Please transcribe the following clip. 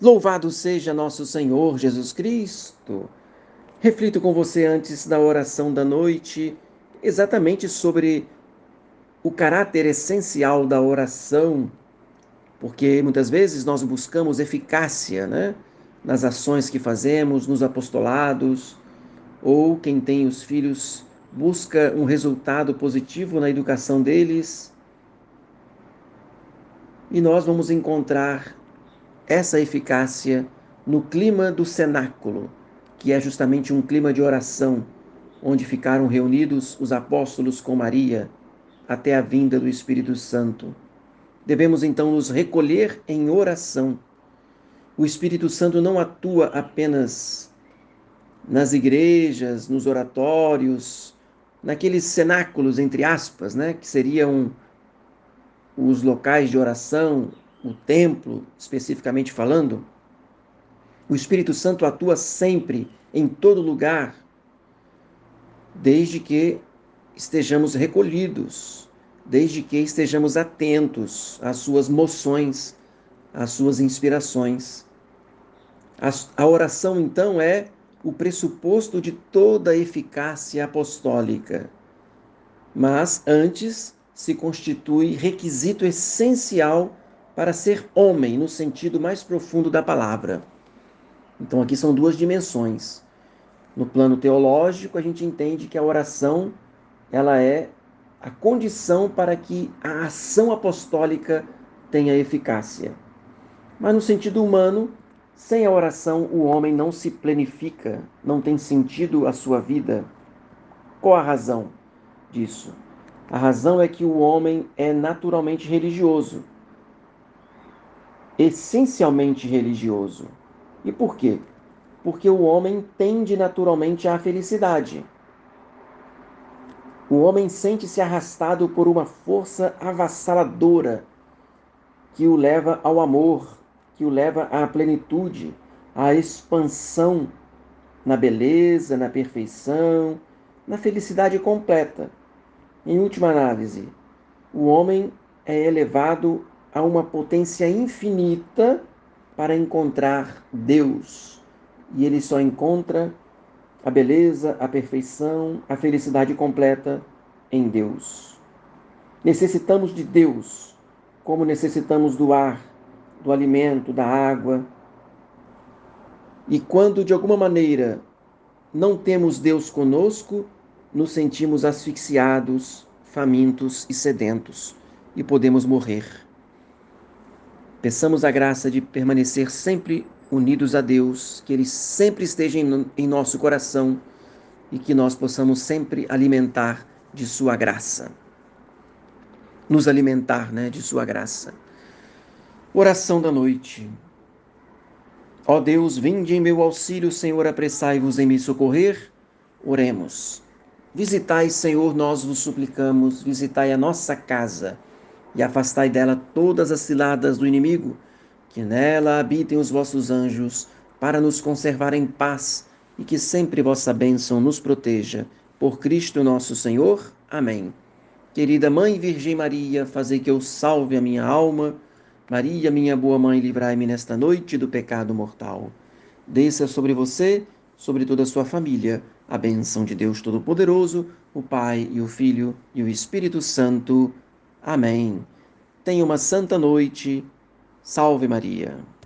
Louvado seja nosso Senhor Jesus Cristo. Reflito com você antes da oração da noite exatamente sobre o caráter essencial da oração, porque muitas vezes nós buscamos eficácia né, nas ações que fazemos, nos apostolados, ou quem tem os filhos busca um resultado positivo na educação deles. E nós vamos encontrar essa eficácia no clima do cenáculo, que é justamente um clima de oração, onde ficaram reunidos os apóstolos com Maria até a vinda do Espírito Santo. Devemos então nos recolher em oração. O Espírito Santo não atua apenas nas igrejas, nos oratórios, naqueles cenáculos, entre aspas, né, que seriam os locais de oração, o templo, especificamente falando, o Espírito Santo atua sempre, em todo lugar, desde que estejamos recolhidos, desde que estejamos atentos às suas moções, às suas inspirações. A oração, então, é o pressuposto de toda a eficácia apostólica. Mas antes se constitui requisito essencial para ser homem no sentido mais profundo da palavra. Então aqui são duas dimensões. No plano teológico, a gente entende que a oração ela é a condição para que a ação apostólica tenha eficácia. Mas no sentido humano, sem a oração o homem não se planifica, não tem sentido a sua vida. Qual a razão disso? A razão é que o homem é naturalmente religioso essencialmente religioso. E por quê? Porque o homem tende naturalmente à felicidade. O homem sente-se arrastado por uma força avassaladora que o leva ao amor, que o leva à plenitude, à expansão na beleza, na perfeição, na felicidade completa. Em última análise, o homem é elevado a uma potência infinita para encontrar Deus. E ele só encontra a beleza, a perfeição, a felicidade completa em Deus. Necessitamos de Deus, como necessitamos do ar, do alimento, da água. E quando de alguma maneira não temos Deus conosco, nos sentimos asfixiados, famintos e sedentos e podemos morrer. Peçamos a graça de permanecer sempre unidos a Deus, que Ele sempre esteja em nosso coração e que nós possamos sempre alimentar de Sua graça. Nos alimentar né, de Sua graça. Oração da noite. Ó Deus, vinde em meu auxílio, Senhor, apressai-vos em me socorrer. Oremos. Visitai, Senhor, nós vos suplicamos, visitai a nossa casa e afastai dela todas as ciladas do inimigo, que nela habitem os vossos anjos, para nos conservar em paz e que sempre vossa bênção nos proteja. Por Cristo nosso Senhor. Amém. Querida Mãe Virgem Maria, fazei que eu salve a minha alma. Maria, minha boa mãe, livrai-me nesta noite do pecado mortal. Desça sobre você, sobre toda a sua família, a bênção de Deus Todo-Poderoso, o Pai e o Filho e o Espírito Santo. Amém. Tenha uma santa noite. Salve Maria.